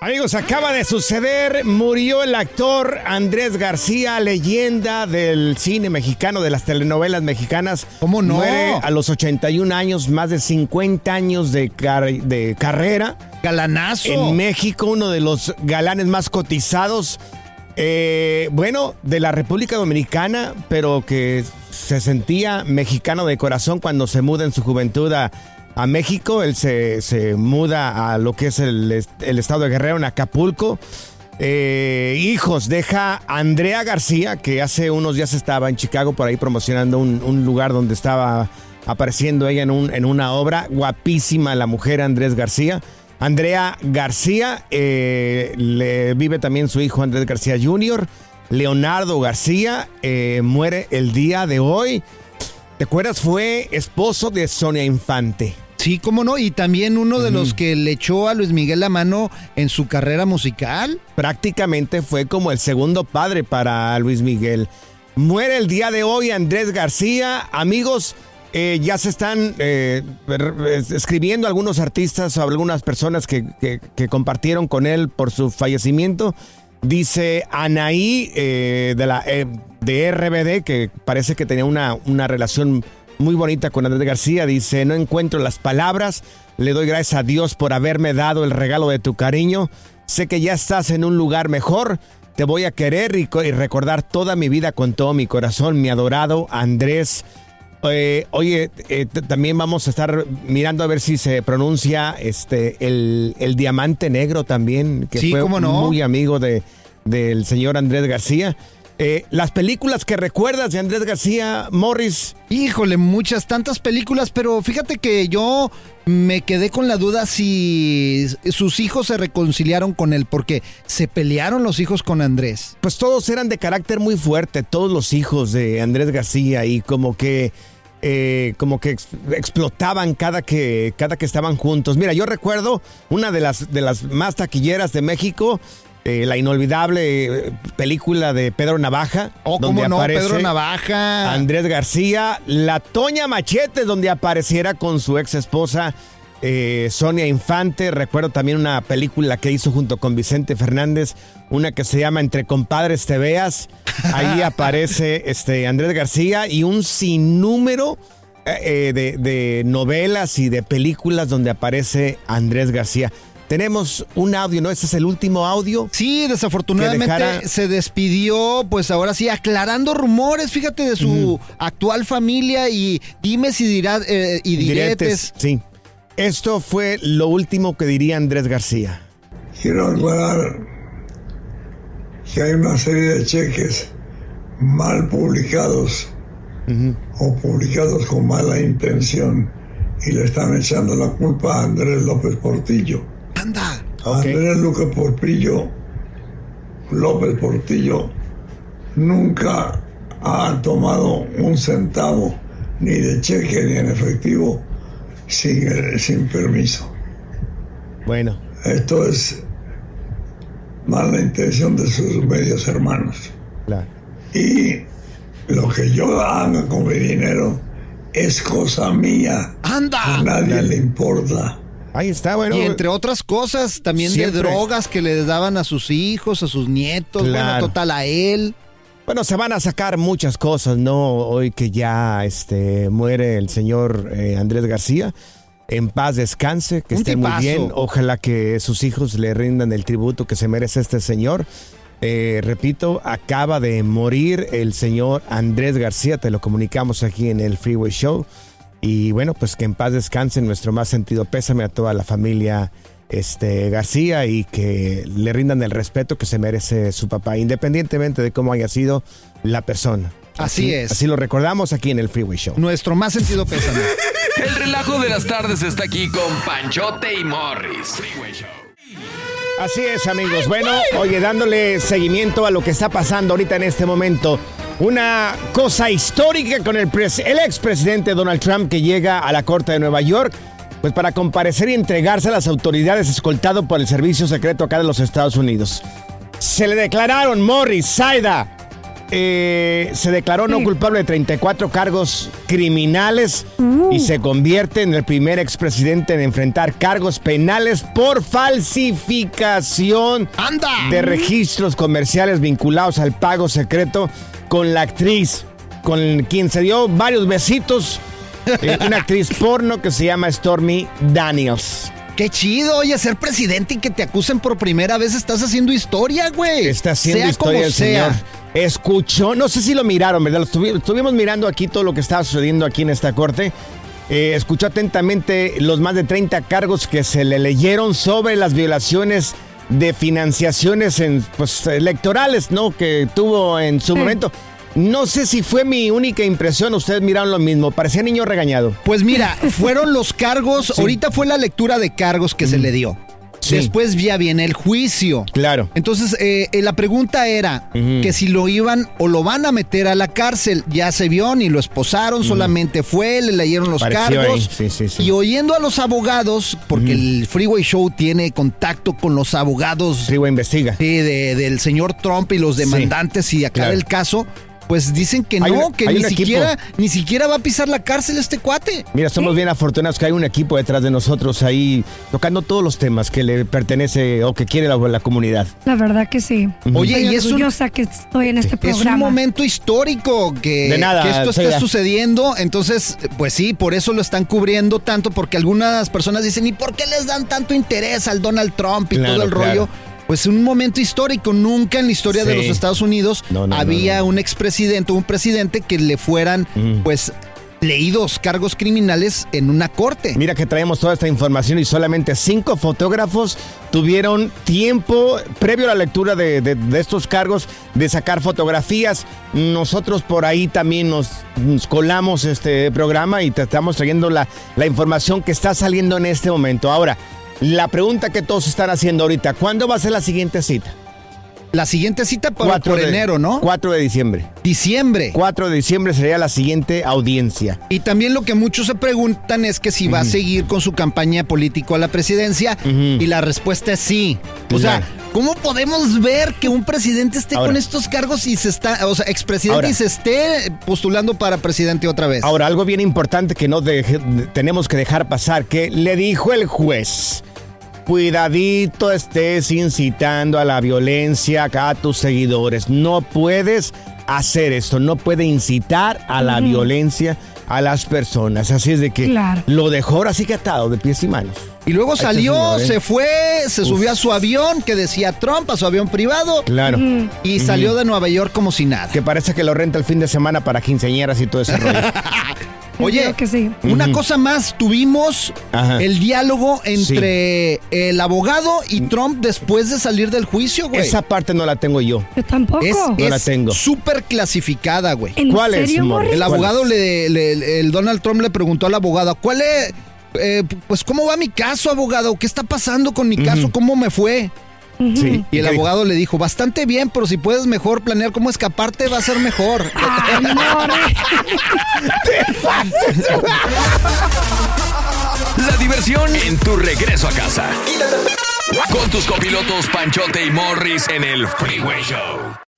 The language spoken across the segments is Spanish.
Amigos, acaba de suceder, murió el actor Andrés García, leyenda del cine mexicano, de las telenovelas mexicanas. ¿Cómo no? Muere a los 81 años, más de 50 años de, car- de carrera. Galanazo. En México, uno de los galanes más cotizados, eh, bueno, de la República Dominicana, pero que se sentía mexicano de corazón cuando se muda en su juventud a, a México. Él se, se muda a lo que es el, el estado de Guerrero, en Acapulco. Eh, hijos, deja a Andrea García, que hace unos días estaba en Chicago por ahí promocionando un, un lugar donde estaba apareciendo ella en, un- en una obra. Guapísima la mujer Andrés García. Andrea García, eh, le vive también su hijo Andrés García Jr. Leonardo García eh, muere el día de hoy. ¿Te acuerdas? Fue esposo de Sonia Infante. Sí, cómo no. Y también uno de los que le echó a Luis Miguel la mano en su carrera musical. Prácticamente fue como el segundo padre para Luis Miguel. Muere el día de hoy Andrés García. Amigos, eh, ya se están eh, escribiendo algunos artistas o algunas personas que, que- que compartieron con él por su fallecimiento. Dice Anaí eh, de, la, eh, de RBD, que parece que tenía una, una relación muy bonita con Andrés García. Dice, no encuentro las palabras. Le doy gracias a Dios por haberme dado el regalo de tu cariño. Sé que ya estás en un lugar mejor. Te voy a querer y, y recordar toda mi vida con todo mi corazón, mi adorado Andrés. Eh, oye, eh, también vamos a estar mirando a ver si se pronuncia este el, el diamante negro también, que Sí, fue no. muy amigo de, del señor Andrés García. Eh, las películas que recuerdas de Andrés García, Morris. Híjole, muchas, tantas películas, pero fíjate que yo me quedé con la duda si sus hijos se reconciliaron con él, porque se pelearon los hijos con Andrés. Pues todos eran de carácter muy fuerte, todos los hijos de Andrés García y como que eh, como que ex- explotaban cada que cada que estaban juntos. Mira, yo recuerdo una de las de las más taquilleras de México, eh, la inolvidable eh, película de Pedro Navaja, Oh, donde cómo no, aparece Pedro Navaja. Andrés García, la Toña Machete, donde apareciera con su ex esposa eh, Sonia Infante. Recuerdo también una película que hizo junto con Vicente Fernández, una que se llama Entre Compadres Te Veas. Ahí aparece este, Andrés García y un sinnúmero eh, de, de novelas y de películas donde aparece Andrés García. Tenemos un audio, ¿no? Este es el último audio. Sí, desafortunadamente dejara- se despidió, pues ahora sí, aclarando rumores, fíjate, de su actual familia y dime si dirá eh, y diretes. Sí. Esto fue lo último que diría Andrés García. Quiero aclarar que hay una serie de cheques mal publicados o publicados con mala intención y le están echando la culpa a Andrés López Portillo. Anda. Andrés López Portillo, López Portillo nunca ha tomado un centavo ni de cheque ni en efectivo sin, sin permiso. Bueno, Esto es mala intención de sus medios hermanos. claro. Y Lo que yo haga con mi dinero es cosa mía. ¡Anda! A nadie le importa. Ahí está, bueno. Y entre otras cosas, también Siempre. de drogas que le daban a sus hijos, a sus nietos, Claro. bueno, total a él. Bueno, se van a sacar muchas cosas, ¿no? Hoy que ya este, muere el señor eh, Andrés García. En paz descanse, que Un esté muy bien. Ojalá que sus hijos le rindan el tributo que se merece este señor. Eh, repito, acaba de morir el señor Andrés García, te lo comunicamos aquí en el Freeway Show. Y bueno, pues que en paz descanse nuestro más sentido pésame a toda la familia este, García y que le rindan el respeto que se merece su papá, independientemente de cómo haya sido la persona. Así es. Así lo recordamos aquí en el Freeway Show. Nuestro más sentido pésame. El relajo de las tardes está aquí con Panchote y Morris. Así es, amigos. Bueno, oye, dándole seguimiento a lo que está pasando ahorita en este momento. Una cosa histórica con el, pres- el expresidente Donald Trump que llega a la Corte de Nueva York, pues para comparecer y entregarse a las autoridades escoltado por el Servicio Secreto acá de los Estados Unidos. Se le declararon Morris, Saida, eh, se declaró no culpable de 34 cargos criminales y se convierte en el primer expresidente en enfrentar cargos penales por falsificación ¡Anda! de registros comerciales vinculados al pago secreto con la actriz, con quien se dio varios besitos, eh, una actriz porno que se llama Stormy Daniels. Qué chido, oye, ser presidente y que te acusen por primera vez. Estás haciendo historia, güey. Está haciendo sea historia como el sea. señor. Escuchó, no sé si lo miraron, ¿verdad? Lo estuvi- estuvimos mirando aquí todo lo que estaba sucediendo aquí en esta corte. Eh, escuchó atentamente los más de 30 cargos que se le leyeron sobre las violaciones de financiaciones en, pues, electorales, ¿no? Que tuvo en su momento. No sé si fue mi única impresión, ustedes miraron lo mismo. Parecía niño regañado. Pues mira, fueron los cargos. Ahorita fue la lectura de cargos que se le dio. Sí. Después ya viene el juicio. Claro. Entonces, eh, eh, la pregunta era que si lo iban o lo van a meter a la cárcel. Ya se vio, ni lo esposaron, solamente fue, le leyeron los Pareció cargos. sí, sí, sí. Y oyendo a los abogados, porque el Freeway Show tiene contacto con los abogados Freeway investiga. sí, de- del señor Trump y los demandantes y acá claro. del caso, pues dicen que no, un- que ni equipo. siquiera, ni siquiera va a pisar la cárcel este cuate. Mira, somos bien afortunados que hay un equipo detrás de nosotros ahí tocando todos los temas que le pertenece o que quiere la, la comunidad. La verdad que sí. Oye, Estoy y es un- orgullosa que estoy en este Es un programa. momento histórico que, De nada, que esto está sucediendo. Entonces, pues sí, por eso lo están cubriendo tanto, porque algunas personas dicen, ¿y por qué les dan tanto interés al Donald Trump y Claro, todo el claro. rollo? Pues un momento histórico. Nunca en la historia de los Estados Unidos No, no, había no, un expresidente, un presidente que le fueran, Mm. pues, leídos cargos criminales en una corte. Mira que traemos toda esta información y solamente cinco fotógrafos tuvieron tiempo previo a la lectura de, de- de estos cargos de sacar fotografías. Nosotros por ahí también nos, nos colamos este programa y te estamos trayendo la, la información que está saliendo en este momento. Ahora, la pregunta que todos están haciendo ahorita, ¿cuándo va a ser la siguiente cita? La siguiente cita por, por de- enero, ¿no? 4 de diciembre. Diciembre. 4 de diciembre sería la siguiente audiencia. Y también lo que muchos se preguntan es que si va a seguir con su campaña político a la presidencia y la respuesta es sí. O sea. ¿cómo podemos ver que un presidente esté Ahora. con estos cargos y se está, o sea, expresidente Ahora. y se esté postulando para presidente otra vez? Ahora, algo bien importante que no deje- tenemos que dejar pasar, que le dijo el juez. Cuidadito estés incitando a la violencia acá a tus seguidores. No puedes hacer esto, no puede incitar a la violencia a las personas. Así es de que Claro. lo dejó ahora sí que atado de pies y manos. y luego salió, señor, ¿eh? se fue, se subió a su avión que decía Trump, a su avión privado, Claro. y salió de Nueva York como si nada. Que parece que lo renta el fin de semana para quinceañeras y todo ese rollo. Oye, creo que sí. Una cosa más, tuvimos Ajá. el diálogo entre el abogado y Trump después de salir del juicio, güey. Esa parte no la tengo yo. Yo tampoco. es No la es tengo. súper clasificada, güey. ¿En ¿Cuál es, serio, Morris? Morris? El ¿Cuál abogado, es? le, le- el Donald Trump le preguntó al abogado, ¿cuál es? eh, pues, ¿cómo va mi caso, abogado? ¿Qué está pasando con mi caso? ¿Cómo me fue? Sí. Y el abogado le dijo, bastante bien, pero si puedes mejor planear cómo escaparte, va a ser mejor. Ay. La diversión en tu regreso a casa. Con tus copilotos Panchote y Morris en el Freeway Show.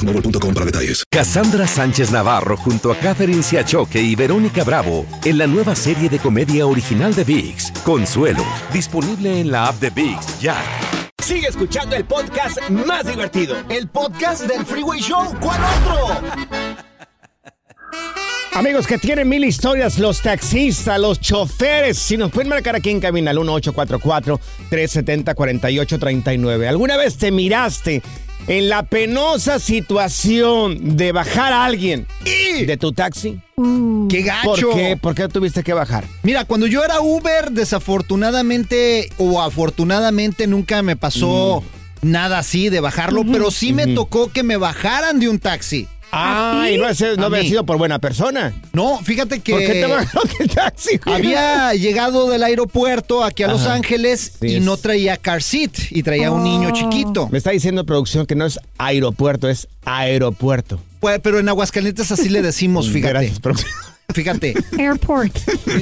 boostmobile.com para detalles. Cassandra Sánchez Navarro junto a Catherine Siachoque y Verónica Bravo en la nueva serie de comedia original de VIX, Consuelo, disponible en la app de VIX ya. Sigue escuchando el podcast más divertido. El podcast del Freeway Show. ¿Cuál otro? Amigos que tienen mil historias, los taxistas, los choferes, si nos pueden marcar aquí en cabina al 1844-370-4839. ¿Alguna vez te miraste en la penosa situación de bajar a alguien de tu taxi? ¡Qué gacho! ¿Por qué? ¿Por qué tuviste que bajar? Mira, cuando yo era Uber, desafortunadamente o afortunadamente nunca me pasó nada así de bajarlo, pero sí me tocó que me bajaran de un taxi. No, ese- no A había mí. sido por buena persona. No, fíjate que ¿Por qué te bajaron del taxi? güey? había llegado del aeropuerto aquí a Los Ajá. Ángeles Sí, y es- no traía car seat y traía un niño chiquito. Me está diciendo producción que no es aeropuerto, es aeropuerto. Pues, pero en Aguascalientes así le decimos, fíjate. Gracias, producción. Fíjate, Airport.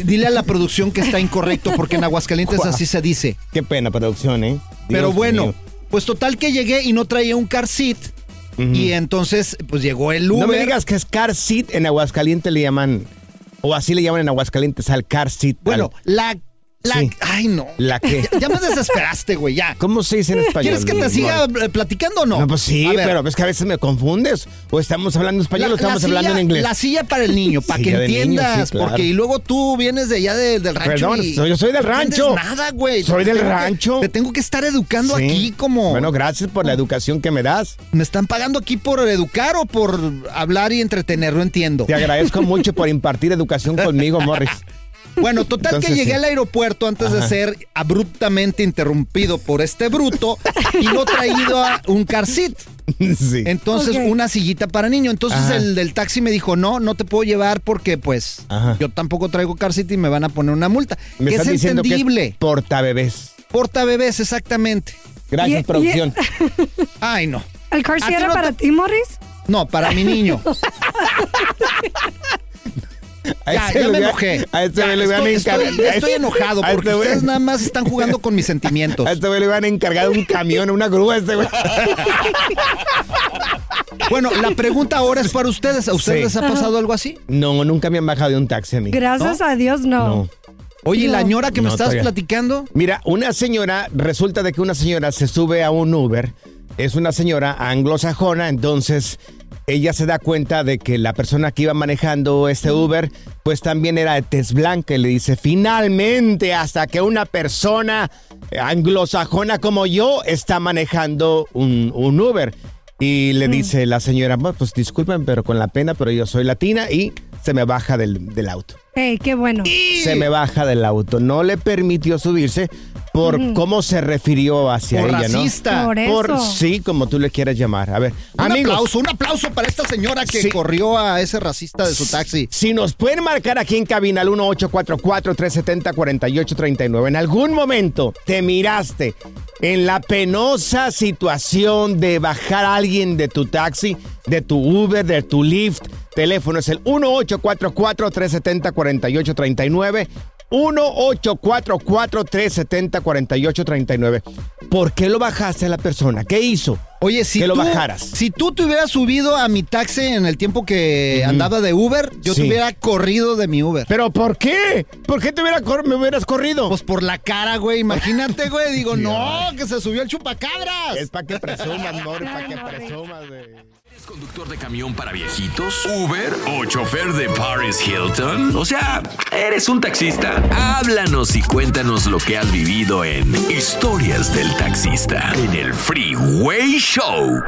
dile a la producción que está incorrecto porque en Aguascalientes así se dice. Qué pena, producción, ¿eh? Pero bueno, mío. pues total que llegué y no traía un car seat. Y entonces, pues llegó el Uber. No me digas que es car seat en Aguascalientes le llaman, o así le llaman en Aguascalientes al car seat. Bueno, al- la. La Sí. Ay, no. ¿La qué? Ya, ya me desesperaste, güey, ya. ¿Cómo se dice en español? ¿Quieres que te siga eh, platicando o no? No, pues sí, pero es que a veces me confundes. O estamos hablando español o estamos silla- hablando en inglés. La silla para el niño, para que niño, entiendas. sí, claro. Porque y luego tú vienes de allá de- del rancho. Perdón, y soy- yo soy del no entiendes rancho. nada, güey. Soy del que- rancho. te tengo que estar educando Sí. aquí como. Bueno, gracias por la educación que me das. ¿Me están pagando aquí por educar o por hablar y entretener? No entiendo. Te agradezco mucho por impartir educación conmigo, Morris. Bueno, total Entonces, que llegué sí. al aeropuerto antes de ser abruptamente interrumpido por este bruto y no traído a un car seat. sí. Entonces, una sillita para niño. Entonces, Ajá. el del taxi me dijo, no, no te puedo llevar porque, pues, Ajá. yo tampoco traigo car seat y me van a poner una multa. me que es estás entendible. que es portabebés. Porta bebés, exactamente. Gracias, Y- y- producción. Ay, no. ¿El car ¿A seat era no para te- ti, Morris? No, para mi niño. A Ya, ese ya me le- enojé. A este Ya, güey le estoy, estoy- estoy enojado a este porque ustedes nada más están jugando con mis sentimientos. A este güey le hubieran encargado un camión, una grúa a este güey. Bueno, la pregunta ahora es para ustedes. ¿A ustedes Sí. les ha pasado algo así? No, nunca me han bajado de un taxi a mí. Gracias a Dios, no. No. Oye, No. la ñora que me todavía. platicando. Mira, una señora, resulta de que una señora se sube a un Uber, es una señora anglosajona, entonces ella se da cuenta de que la persona que iba manejando este Uber, pues también era de tez blanca y le dice, finalmente, hasta que una persona anglosajona como yo está manejando un, un Uber. Y le dice la señora, "Bueno, pues disculpen, pero con la pena, pero yo soy latina y se me baja del, del auto Hey, qué bueno. se me baja del auto. No le permitió subirse por cómo se refirió hacia Por ella, racista. ¿no? Por eso. Por sí, como tú le quieras llamar. A ver, Un amigos, aplauso, un aplauso para esta señora que Sí. corrió a ese racista de su taxi. si nos pueden marcar aquí en cabina al 1844-370-4839, en algún momento te miraste en la penosa situación de bajar a alguien de tu taxi, de tu Uber, de tu Lyft, teléfono es el 1844-370-4839. 1-844-370-4839. ¿Por qué lo bajaste a la persona? ¿Qué hizo? Oye, si que lo tú, bajaras. si tú te hubieras subido a mi taxi en el tiempo que andaba de Uber, yo Sí. te hubiera corrido de mi Uber. ¿Pero por qué? ¿Por qué te hubiera cor- me hubieras corrido? Pues por la cara, güey. Imagínate, güey. Digo, no, que se subió el chupacabras. es para que presumas, Mori, para que presumas, güey. ¿Conductor de camión para viejitos? ¿Uber? ¿O chofer de Paris Hilton? O sea, ¿eres un taxista? Háblanos y cuéntanos lo que has vivido en Historias del Taxista en el Freeway Show.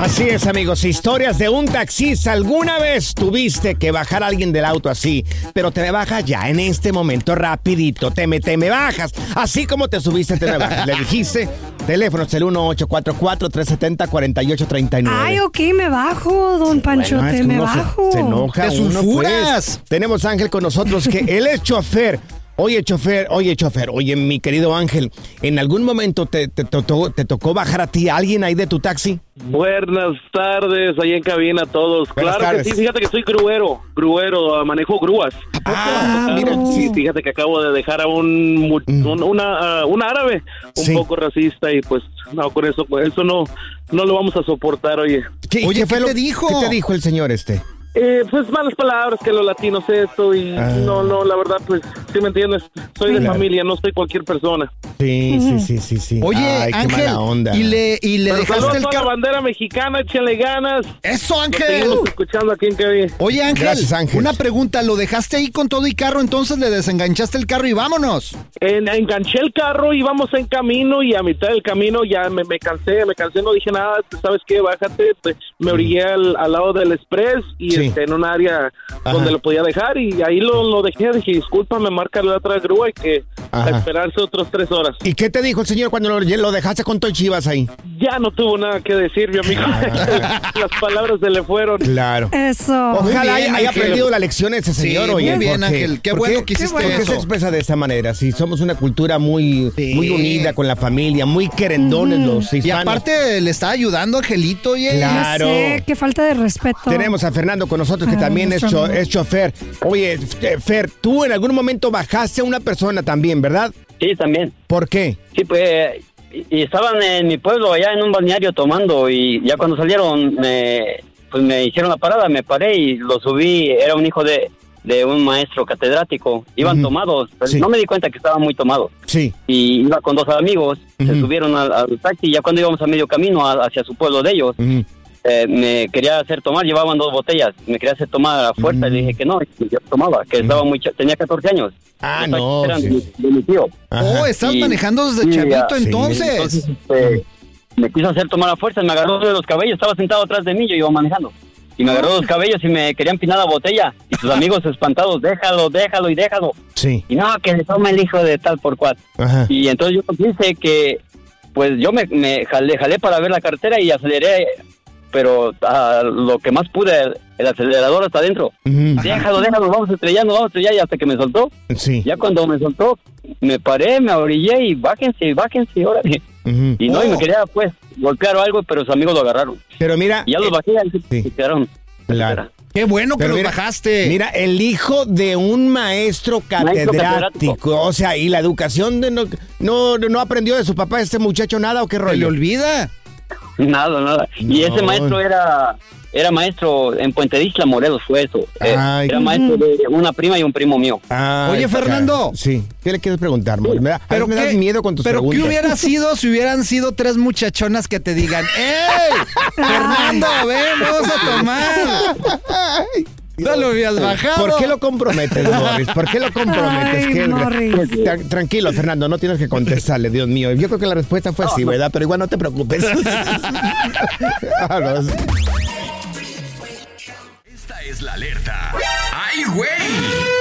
Así es, amigos. Historias de un taxista. ¿Alguna vez tuviste que bajar a alguien del auto así? Pero te me bajas ya en este momento, rapidito. Te me, te me bajas. Así como te subiste, te me bajas. Le dijiste, teléfono es el 1844-370-4839. Ay, ok, me bajo, don Panchote, Bueno, es que me uno se- bajo. Se, enoja ¡Te uno, sulfuras! pues. Tenemos a Ángel con nosotros, que él es chofer. Oye, chofer, oye, chofer, oye, mi querido Ángel, ¿en algún momento te, te, tocó- te tocó bajar a ti a alguien ahí de tu taxi? Buenas tardes, ahí en cabina a todos. Buenas claro tardes. que sí, fíjate que soy gruero, gruero, ah, manejo grúas. Ah, mira, sí, fíjate que acabo de dejar a un, mu- un, una, ah, un árabe un Mm. Sí. poco racista y pues no, con eso, pues, eso no, no lo vamos a soportar, oye. ¿Qué, Oye, fue ¿qué lo- te dijo? ¿Qué te dijo el señor este? Eh, pues malas palabras que los latinos esto y Ah. no, no, la verdad, pues, sí me entiendes, soy de Claro. familia, no soy cualquier persona. Sí, sí, sí, sí, sí. Oye, Ay, qué Ángel, mala onda. y le, y le Pero dejaste el carro. bandera mexicana, échenle ganas. ¡Eso, Ángel! seguimos escuchando aquí en cabina. Oye, Ángel, Gracias, Ángel. una pregunta. ¿Lo dejaste ahí con todo y carro? Entonces le desenganchaste el carro y vámonos. En- enganché el carro, íbamos en camino y a mitad del camino ya me, me cansé, me cansé, no dije nada, ¿sabes qué? Bájate, pues, me orillé al, al lado del express y Sí. Este, en un área donde lo podía dejar y ahí lo, lo dejé, dije, discúlpame, marca la otra grúa y que a esperarse otros tres horas. ¿Y qué te dijo el señor cuando lo, lo dejaste con todo y chivas ahí? Ya no tuvo nada que decir, mi amigo. Las palabras se le fueron. Claro. Eso. Ojalá bien, haya, Ángel. aprendido la lección ese Sí, señor, muy oye. bien, porque- Ángel. Qué ¿por bueno que hiciste ¿Por qué se eso? expresa de esta manera? Si somos una cultura muy, Sí. muy unida con la familia, muy querendones los hispanos. Y aparte le está ayudando Angelito, oye. Claro. Ya sé, qué falta de respeto. Tenemos a Fernando con nosotros, que Ah, también es, cho- es chofer. Oye, eh, Fer, tú en algún momento bajaste a una persona también, ¿verdad? Sí, también. ¿Por qué? Sí, pues, y, estaban en mi pueblo allá en un balneario tomando y ya cuando salieron me, pues me hicieron la parada, me paré y lo subí, era un hijo de, de un maestro catedrático, iban tomados, pero Sí. no me di cuenta que estaban muy tomados Sí. y iba con dos amigos, se subieron al, al taxi y ya cuando íbamos a medio camino a- hacia su pueblo de ellos. Eh, me quería hacer tomar, llevaban dos botellas, me quería hacer tomar a fuerza y le dije que no, que yo tomaba, que estaba muy, tenía 14 años. Ah, no, eran sí. de, de mi tío. Ajá. Oh, estás Y- manejando desde y, chavito ah, sí, entonces. Entonces, este, me quiso hacer tomar a fuerza, me agarró de los cabellos, estaba sentado atrás de mí, yo iba manejando. Y me agarró los cabellos y me quería empinar la botella. Y sus amigos espantados, déjalo, déjalo y déjalo. Sí. Y no, que le toma el hijo de tal por cual. Ajá. Y entonces yo pensé que, pues yo me, me jalé, jalé para ver la cartera y aceleré, pero a lo que más pude, el acelerador hasta adentro. Ujú. Déjalo, déjalo, vamos estrellando, vamos a estrellar y hasta que me soltó. Sí. Ya cuando me soltó, me paré, me orillé y bájense, bájense, órale. Ujú. Y no, y Oh. me quería pues golpear o algo, pero sus amigos lo agarraron. Pero mira. Y ya los eh, bajé y sí. se quedaron. Claro. Qué bueno que Pero mira, bajaste. Mira, el hijo de un maestro catedrático. catedrático. O sea, ¿y la educación de no, no, no aprendió de su papá este muchacho nada o qué Se le rollo? olvida. Nada, nada. Y ese maestro era era maestro en Puente de Isla, Morelos, fue eso. Eh, Ay. era maestro de una prima y un primo mío. Ah, Oye, Fernando. Sí. ¿Qué le quieres preguntar? Me, da, Pero me das miedo con tus Pero preguntas. ¿qué hubiera sido si hubieran sido tres muchachonas que te digan, ¡Ey! Fernando, ven, vamos a tomar! No lo habías bajado. ¿Por qué lo comprometes, Morris? ¿Por qué lo comprometes? Ay, ¿Qué- Morris. Tra- Tranquilo, Fernando, no tienes que contestarle, Dios mío. Yo creo que la respuesta fue sí, ¿verdad? Pero igual no te preocupes. Esta es la alerta. ¡Ay, güey!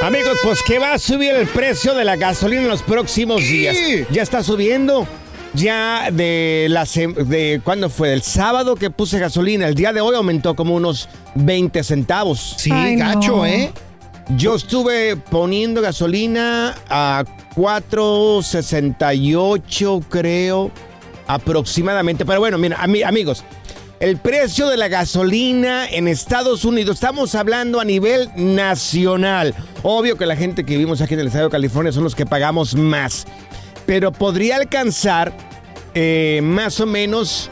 Amigos, pues que va a subir el precio de la gasolina en los próximos días. Ya está subiendo. Ya de la de cuándo fue el sábado que puse gasolina, el día de hoy aumentó como unos 20 centavos. Sí, Ay, no. gacho, ¿eh? Yo estuve poniendo gasolina a 4.68 creo aproximadamente, pero bueno, mira, ami- amigos, el precio de la gasolina en Estados Unidos, estamos hablando a nivel nacional. Obvio que la gente que vivimos aquí en el estado de California son los que pagamos más, pero podría alcanzar eh, más o menos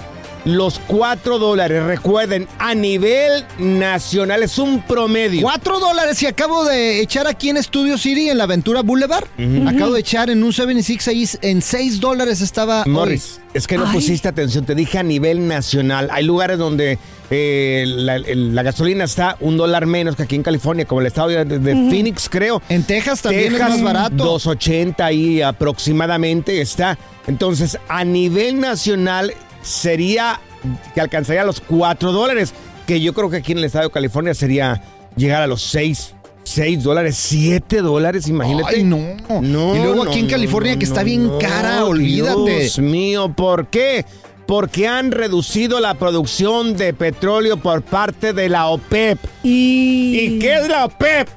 los 4 dólares. Recuerden, a nivel nacional es un promedio. 4 dólares y acabo de echar aquí en Studio City, en la Aventura Boulevard. Acabo de echar en un 76 ahí, en 6 dólares estaba hoy. Morris, es que no pusiste atención, te dije a nivel nacional. Hay lugares donde eh, la, gasolina está un dólar menos que aquí en California, como el estado de. Phoenix, creo. En Texas también Texas, es más barato. 2.80 ahí aproximadamente está. Entonces, a nivel nacional sería que alcanzaría los 4 dólares, que yo creo que aquí en el estado de California sería llegar a los 6. 6 dólares, 7 dólares, imagínate. Ay, no. No, Y luego no, aquí en no, California que está bien no, cara, olvídate. Dios mío, ¿por qué? Porque han reducido la producción de petróleo por parte de la OPEP. ¿Y, qué es la OPEP?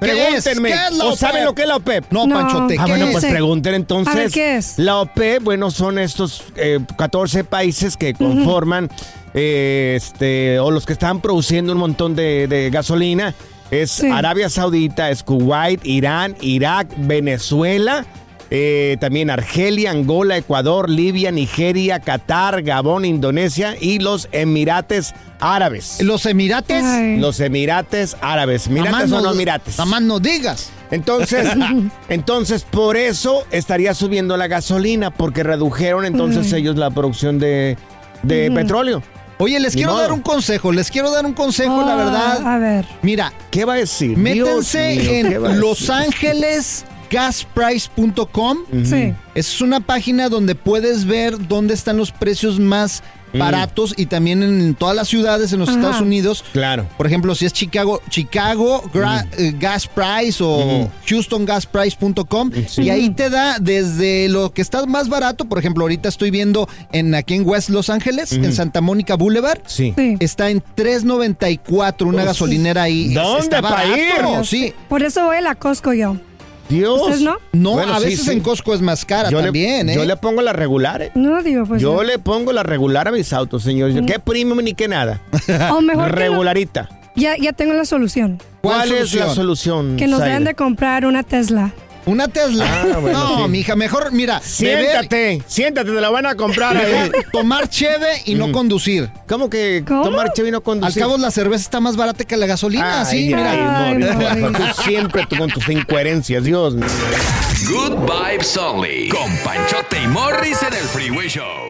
Pregúntenme. ¿Qué es la ¿O saben lo que es la OPEP? No, No. Panchote, Ah, ¿qué bueno, es? pues pregunten entonces. A ver, ¿qué es? La OPEP, bueno, son estos eh, 14 países que conforman, eh, este, o los que están produciendo un montón de, de gasolina. Es Sí. Arabia Saudita, es Kuwait, Irán, Irak, Venezuela. Eh, también Argelia, Angola, Ecuador, Libia, Nigeria, Qatar, Gabón, Indonesia y los Emirates Árabes. ¿Los Emirates? Los Emirates Árabes. Emirates Namás o no no- Emirates. namás no digas. Entonces, entonces por eso estaría subiendo la gasolina, porque redujeron entonces ellos la producción de, de petróleo. Oye, les Ni quiero modo. dar un consejo, les quiero dar un consejo, la Ah, verdad. A ver. Mira, ¿Qué va a decir? métanse Dios mío, ¿qué va a en decir? Los Ángeles gasprice.com. Sí. Es una página donde puedes ver dónde están los precios más Mm. baratos y también en todas las ciudades en los Ajá. Estados Unidos. Claro. Por ejemplo, si es Chicago, Chicago Gra- eh, Gas Price o HoustonGasPrice.com Sí. y ahí te da desde lo que está más barato, por ejemplo, ahorita estoy viendo en aquí en West Los Ángeles, en Santa Mónica Boulevard, Sí. está en 3.94 una Uf. gasolinera ahí. ¿Dónde Está barato, ir? Sí. Por eso voy a la Costco yo. Dios. ¿Ustedes no? No, Bueno, a sí, veces sí. en Costco es más cara Yo también, le, ¿eh? yo le pongo la regular, ¿eh? No, digo, pues. yo no. le pongo la regular a mis autos, señor. Yo, ¿Qué premium ni qué nada? O mejor que no- Regularita. Ya, ya tengo la solución. ¿Cuál, ¿Cuál es la solución? Que nos Zaire? deben de comprar una Tesla. Una Tesla. Ah, bueno, no, sí. mija, mejor, mira, beber, Siéntate, siéntate, te la van a comprar ahí. mejor tomar cheve y no conducir. ¿Cómo que ¿Cómo? tomar cheve y no Al conducir? cabo, la cerveza está más barata que la gasolina, sí, Ay, mira. ay, Morris. tú siempre tú con tus incoherencias, Dios mío. Good Vibes Only. Con Panchote y Morris en el Freeway Show.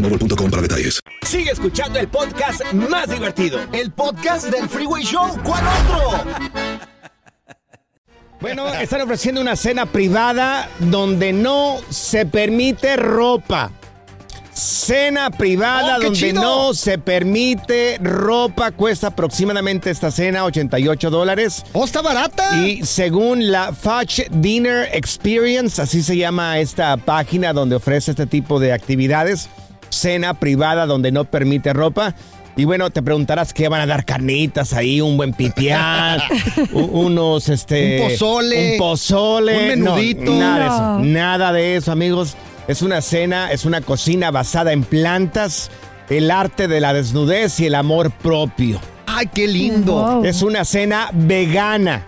boostmobile.com para detalles. Sigue escuchando el podcast más divertido. El podcast del Freeway Show, ¿cuál otro? Bueno, están ofreciendo una cena privada donde no se permite ropa. Cena privada Oh, donde chido. no se permite ropa. Cuesta aproximadamente esta cena 88 dólares. ¡Oh, está barata! Y según la Fudge Dinner Experience, así se llama esta página donde ofrece este tipo de actividades, cena privada donde no permite ropa. Y bueno, te preguntarás qué van a dar carnitas ahí, un buen pipián, unos este Un pozole, un pozole, un No, menudito. nada de eso, No. nada de eso, amigos. Es una cena, es una cocina basada en plantas, el arte de la desnudez y el amor propio. ¡Ay, qué lindo! Wow. Es una cena vegana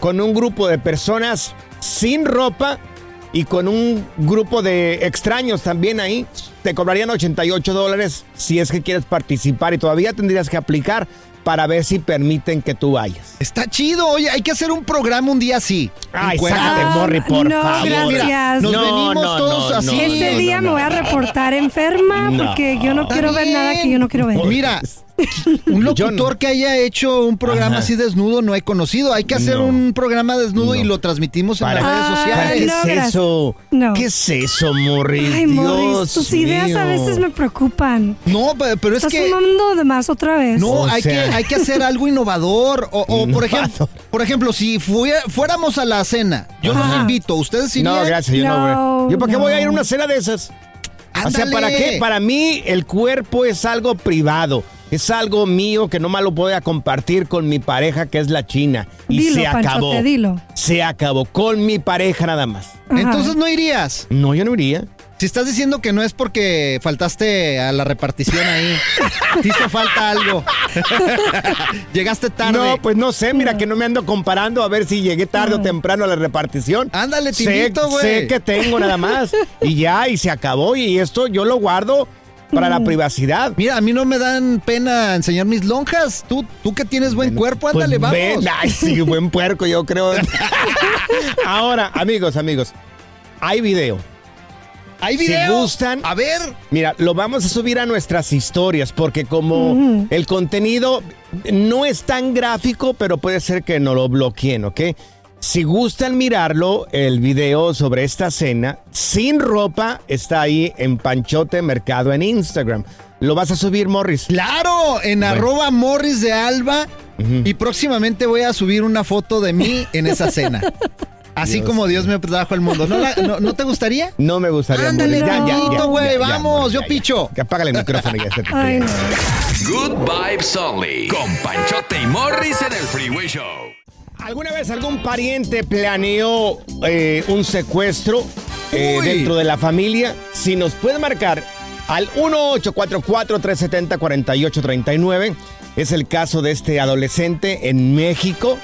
con un grupo de personas sin ropa y con un grupo de extraños también ahí. Te cobrarían 88 dólares si es que quieres participar y todavía tendrías que aplicar para ver si permiten que tú vayas. Está chido, oye, hay que hacer un programa un día así. Ay, sácate, Morri, por no, favor. gracias. nos No, venimos no, todos no, así. no, Ese no, día no, me voy a reportar enferma No. porque yo no quiero ver nada que yo no quiero ver. Mira, un locutor no. que haya hecho un programa Ajá. así desnudo no he conocido. Hay que hacer No. un programa desnudo y lo transmitimos en Para- las redes sociales. ¿Qué no, es eso? No. ¿Qué es eso, Morris? Ay, Morris, tus ideas a veces me preocupan. No, pe- pero es Estás que fumando de más otra vez. no, O hay que sea- hay que hacer algo innovador o, o, por ejemplo, por ejemplo, si fuéramos a la cena, yo los invito, ustedes irían. No, gracias, yo no, No, güey. ¿Yo para qué no. voy a ir a una cena de esas? O sea, Ándale. ¿para qué? Para mí el cuerpo es algo privado. Es algo mío que no me lo voy a compartir con mi pareja que es la china. Y Dilo, se Panchote, acabó. dilo. Se acabó. Con mi pareja nada más. Ajá. Entonces no irías. No, yo no iría. Si estás diciendo que no es porque faltaste a la repartición ahí, te hizo falta algo. Llegaste tarde. No, pues no sé, mira que no me ando comparando a ver si llegué tarde o temprano a la repartición. Ándale, sé, invito, güey. sé que tengo nada más. Y ya, y se acabó. Y esto yo lo guardo para la privacidad. Mira, a mí no me dan pena enseñar mis lonjas. Tú, tú que tienes buen cuerpo, Pues ándale, vamos. ven, ay, sí, buen puerco, yo creo. Ahora, amigos, amigos, hay video. ¿Hay Si video? gustan- A ver. Mira, lo vamos a subir a nuestras historias porque como el contenido no es tan gráfico, pero puede ser que no lo bloqueen, ¿ok? Si gustan mirarlo, el video sobre esta cena, sin ropa, está ahí en Panchote Mercado en Instagram. ¿Lo vas a subir, Morris? Claro, en arroba Morris de Alba. Y próximamente voy a subir una foto de mí en esa cena. Así Dios como Dios me trajo al mundo. ¿No, la- no- no te gustaría? No me gustaría, Ándale, güey, vamos, yo picho. Que apágale el micrófono y ya se te Ay, no. Good Vibes Only. Con Panchote y Morris en el Freeway Show. ¿Alguna vez algún pariente planeó eh, un secuestro eh, dentro de la familia? Si nos puede marcar al 1844-370-4839. Es el caso de este adolescente en México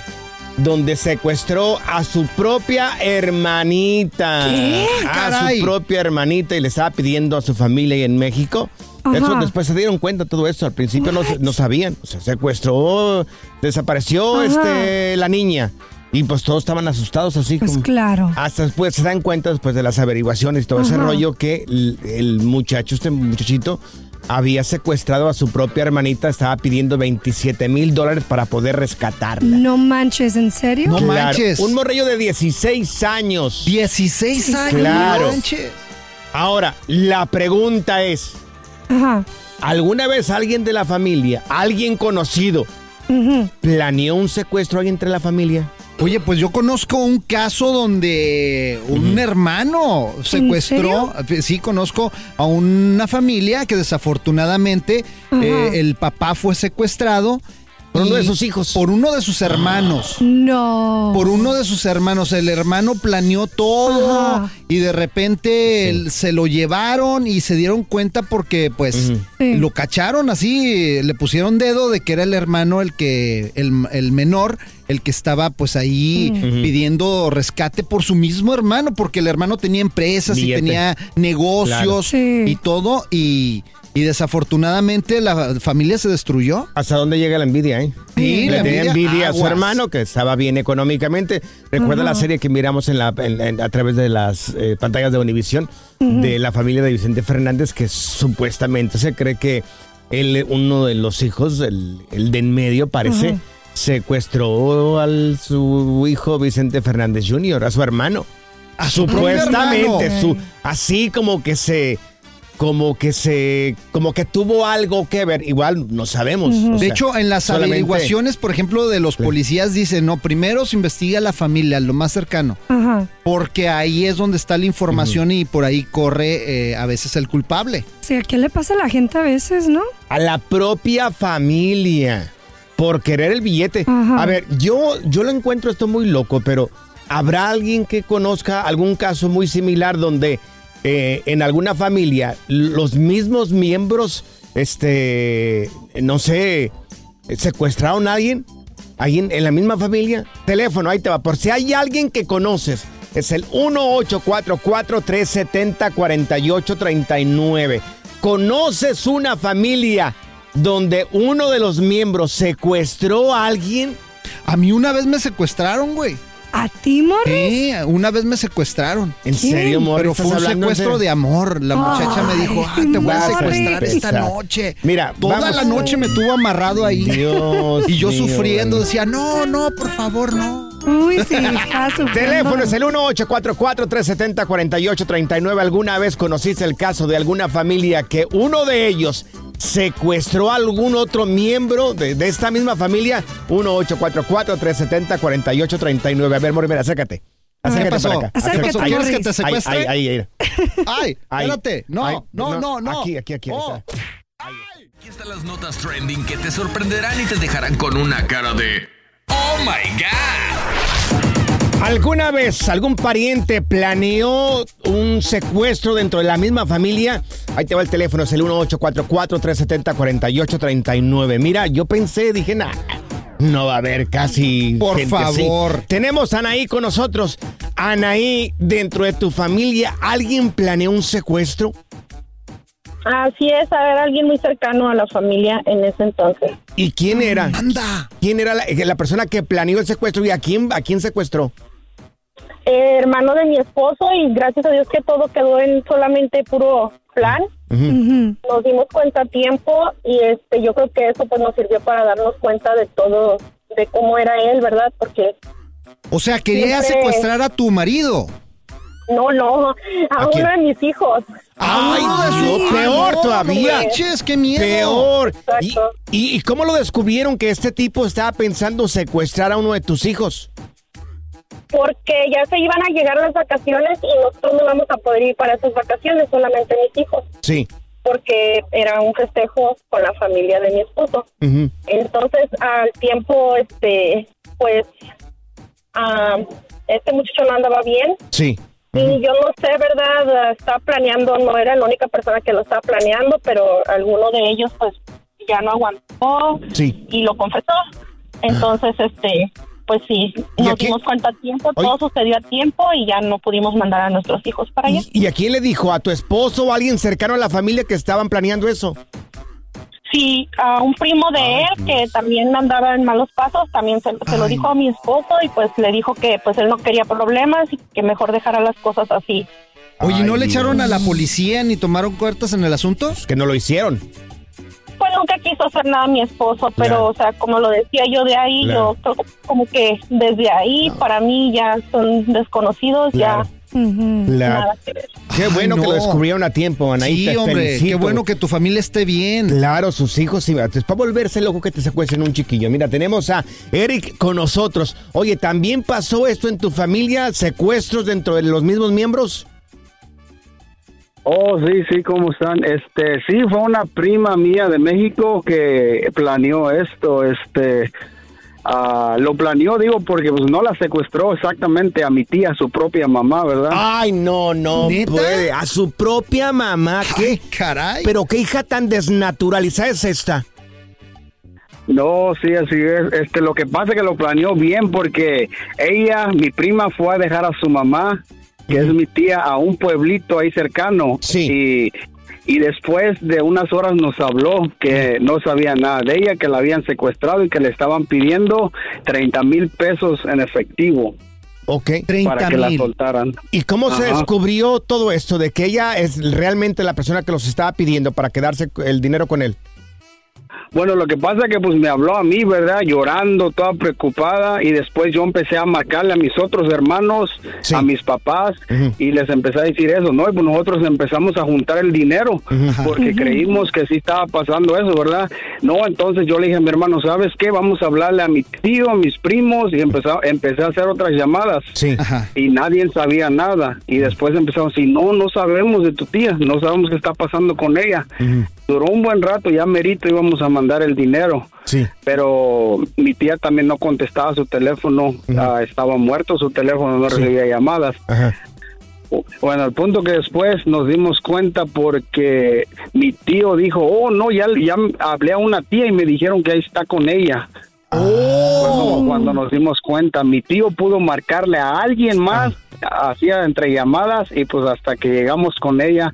donde secuestró a su propia hermanita. ¿Qué? A Caray. su propia hermanita y le estaba pidiendo a su familia ahí en México. Ajá. Eso después se dieron cuenta de todo esto. Al principio no, sabían. O sea, secuestró, desapareció Ajá. este, la niña. Y pues todos estaban asustados así Pues como. claro. Hasta después se dan cuenta después de las averiguaciones y todo ese rollo que el, el muchacho, este muchachito, había secuestrado a su propia hermanita, estaba pidiendo 27 mil dólares para poder rescatarla. No manches, ¿en serio? No manches. Un morrillo de 16 años. 16 años. Claro. no manches. Ahora, la pregunta es, Ajá. ¿alguna vez alguien de la familia, alguien conocido, planeó un secuestro ahí entre la familia? Oye, pues yo conozco un caso donde un hermano secuestró, sí, conozco a una familia que desafortunadamente eh, el papá fue secuestrado. Por uno de sus hijos. Por uno de sus hermanos. No. Por uno de sus hermanos. El hermano planeó todo Ajá. y de repente se lo llevaron y se dieron cuenta porque pues. Sí. lo cacharon así, le pusieron dedo de que era el hermano el que, el, el menor, el que estaba pues ahí pidiendo rescate por su mismo hermano, porque el hermano tenía empresas Billete. y tenía negocios Claro. Sí. y todo y, y desafortunadamente la familia se destruyó. ¿Hasta dónde llega la envidia, eh? Sí, Le la tenía envidia, envidia a su hermano que estaba bien económicamente. Recuerda Ajá. la serie que miramos en la, en- en- a través de las eh, pantallas de Univisión de la familia de Vicente Fernández que supuestamente se cree que él, uno de los hijos, el, el de en medio parece, Ajá. secuestró a su hijo Vicente Fernández Jr., a su hermano. A su Supuestamente, hermano. su, así como que se... Como que se, como que tuvo algo que ver, igual no sabemos. o De sea, hecho, en las solamente- averiguaciones, por ejemplo, de los policías dicen, no, primero se investiga la familia, lo más cercano, Ajá. porque ahí es donde está la información y por ahí corre eh, a veces el culpable. Sí, ¿qué le pasa a la gente a veces, no? a la propia familia por querer el billete. Ajá. A ver, yo, yo lo encuentro esto muy loco, pero ¿habrá alguien que conozca algún caso muy similar donde eh, en alguna familia los mismos miembros, este, no sé, secuestraron a alguien? ¿Alguien en la misma familia? Teléfono, ahí te va. Por si hay alguien que conoces, es el 1844-370-4839. ¿Conoces una familia donde uno de los miembros secuestró a alguien. A mí una vez me secuestraron, güey. ¿A ti, Morris? Sí, una vez me secuestraron. ¿En serio, Morris? Pero fue un ¿Estás hablando en secuestro de amor. La muchacha me dijo, ah, te voy a Morris. secuestrar esta noche. Mira, Toda vamos- la noche me tuvo amarrado ahí. Dios y yo mío, sufriendo, decía, no, no, por favor, no. Uy, sí, está. Teléfono es el 1844-370-4839. ¿Alguna vez conociste el caso de alguna familia que uno de ellos secuestró a algún otro miembro de, de esta misma familia? 1844-370-4839. A ver, Morris, ven, acércate. Acércate pasó? para acá. ¿Qué pasó? Acércate. ¿Quieres que te secuestre? Ahí, ahí, ahí. Ay, Ahí. espérate. No, Ahí. no, no, no. Aquí, aquí, aquí. ahí Oh. está. Aquí están las notas trending que te sorprenderán y te dejarán con una cara de ¡Oh my God! ¿Alguna vez algún pariente planeó un secuestro dentro de la misma familia? Ahí te va el teléfono, es el 1844-370-4839. Mira, yo pensé, dije, nah, no va a haber casi. Por gente así". favor. Tenemos a Anaí con nosotros. Anaí, dentro de tu familia, ¿alguien planeó un secuestro? Así es, a ver, alguien muy cercano a la familia en ese entonces. ¿Y quién era? Anda. ¿Quién era la, la persona que planeó el secuestro y a quién, a quién secuestró? Eh, hermano de mi esposo y gracias a Dios que todo quedó en solamente puro plan. Nos dimos cuenta a tiempo y este yo creo que eso pues nos sirvió para darnos cuenta de todo, de cómo era él, ¿verdad? Porque O sea, quería Siempre- secuestrar a tu marido. No, no, a, uno de mis hijos. ¡Ay, Ay, Dios! no, ¡Peor no, todavía! manches, qué miedo. Peor. ¿Y, Exacto. y, y cómo lo descubrieron que este tipo estaba pensando secuestrar a uno de tus hijos? Porque ya se iban a llegar las vacaciones y nosotros no vamos a poder ir para esas vacaciones, solamente mis hijos. Sí. porque era un festejo con la familia de mi esposo. Entonces, al tiempo, este, pues, ah, este muchacho no andaba bien Sí. Y yo no sé, ¿verdad? Estaba planeando, no era la única persona que lo estaba planeando, pero alguno de ellos, pues, ya no aguantó Sí. y lo confesó. Entonces, este, pues sí, ¿Y nos aquí- dimos cuenta a tiempo, Oye. todo sucedió a tiempo y ya no pudimos mandar a nuestros hijos para allá. ¿Y, y a quién le dijo? ¿A tu esposo o a alguien cercano a la familia que estaban planeando eso? Sí, a un primo de él que también andaba en malos pasos, también se, se lo dijo a mi esposo y pues le dijo que pues él no quería problemas y que mejor dejara las cosas así. Oye, ¿no Ay, le Dios. echaron a la policía ni tomaron cartas en el asunto? Que no lo hicieron. Pues nunca quiso hacer nada mi esposo, pero Claro. o sea, como lo decía yo de ahí, Claro. yo creo como que desde ahí para mí ya son desconocidos, Claro. ya La-. Qué Ay, bueno que lo descubrieron a tiempo, Anaí. Sí, te hombre, felicito. qué bueno que tu familia esté bien. Claro, sus hijos, sí, es para volverse loco que te secuestren un chiquillo. Mira, tenemos a Eric con nosotros. Oye, ¿también pasó esto en tu familia? ¿Secuestros dentro de los mismos miembros? Oh, sí, sí, ¿cómo están? Este, sí, fue una prima mía de México que planeó esto, este, ah, lo planeó, digo, porque pues no la secuestró exactamente a mi tía, su propia mamá, ¿verdad? Ay, no, no ¿Neta? puede. A su propia mamá, ¿qué? Ay, caray. Pero qué hija tan desnaturalizada es esta. No, sí, así es. Este, lo que pasa es que lo planeó bien porque ella, mi prima, fue a dejar a su mamá, que es mi tía, a un pueblito ahí cercano. Sí. Y, y después de unas horas nos habló que no sabía nada de ella, que la habían secuestrado y que le estaban pidiendo 30 mil pesos en efectivo Ok. 30 para que la mil. soltaran. ¿Y cómo se descubrió todo esto de que ella es realmente la persona que los estaba pidiendo para quedarse el dinero con él? Bueno, lo que pasa es que pues me habló a mí, ¿verdad? Llorando, toda preocupada y después yo empecé a marcarle a mis otros hermanos, Sí. a mis papás y les empecé a decir eso, ¿no? Y pues nosotros empezamos a juntar el dinero porque creímos que sí estaba pasando eso, ¿verdad? No, entonces yo le dije a mi hermano, ¿sabes qué? Vamos a hablarle a mi tío, a mis primos y empezó, empecé a hacer otras llamadas. Sí. Y nadie sabía nada. Y después empezamos así, no, no sabemos de tu tía, no sabemos qué está pasando con ella. Duró un buen rato, ya merito íbamos a mandar el dinero. Sí. Pero mi tía también no contestaba su teléfono, ah, estaba muerto su teléfono, no Sí. recibía llamadas. Ajá. Bueno, al punto que después nos dimos cuenta porque mi tío dijo, oh, no, ya, ya hablé a una tía y me dijeron que ahí está con ella. Fue como cuando nos dimos cuenta, mi tío pudo marcarle a alguien más, hacía entre llamadas y pues hasta que llegamos con ella,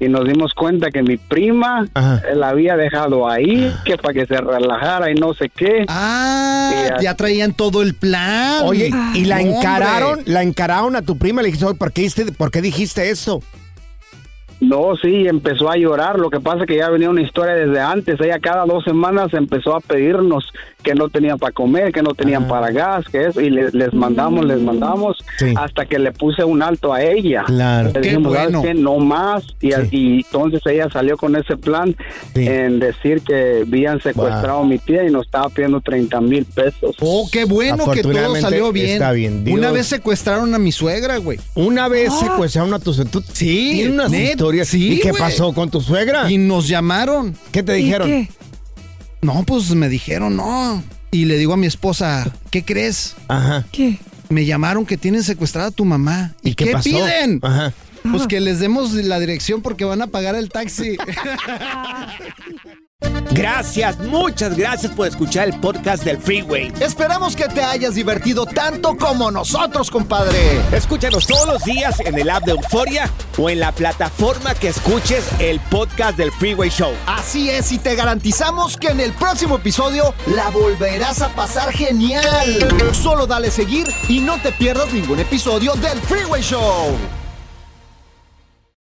y nos dimos cuenta que mi prima la había dejado ahí, que para que se relajara y no sé qué. Ah, ya traían todo el plan. Oye, y la Hombre. encararon, la encararon a tu prima, le dijiste, "Oye, ¿por qué, ¿por qué dijiste eso? No, sí, empezó a llorar. Lo que pasa es que ya venía una historia desde antes. Ella cada dos semanas empezó a pedirnos que no tenían para comer, que no tenían para gas, que eso. Y le- les mandamos, les mandamos, hasta que le puse un alto a ella. Claro. Le Qué dijimos, ¿sabes bueno. qué? No más. Y, y entonces ella salió con ese plan en decir que habían secuestrado a mi tía y nos estaba pidiendo 30 mil pesos. Oh, qué bueno que todo salió bien. está bien, Dios. Una vez secuestraron a mi suegra, güey. Una vez secuestraron a tu suegra. Sí, Tiene unas sí, ¿Y qué güey. pasó con tu suegra? Y nos llamaron. ¿Qué te dijeron? No, pues me dijeron, no. Y le digo a mi esposa, ¿qué crees? Ajá. ¿Qué? Me llamaron que tienen secuestrada a tu mamá. ¿Y, qué pasó? piden? Ajá. Pues que les demos la dirección porque van a pagar el taxi. Gracias, muchas gracias por escuchar el podcast del Freeway. Esperamos que te hayas divertido tanto como nosotros, compadre. Escúchanos todos los días en el app de Euforia o en la plataforma que escuches el podcast del Freeway Show. Así es, y te garantizamos que en el próximo episodio la volverás a pasar genial. Solo dale seguir y no te pierdas ningún episodio del Freeway Show.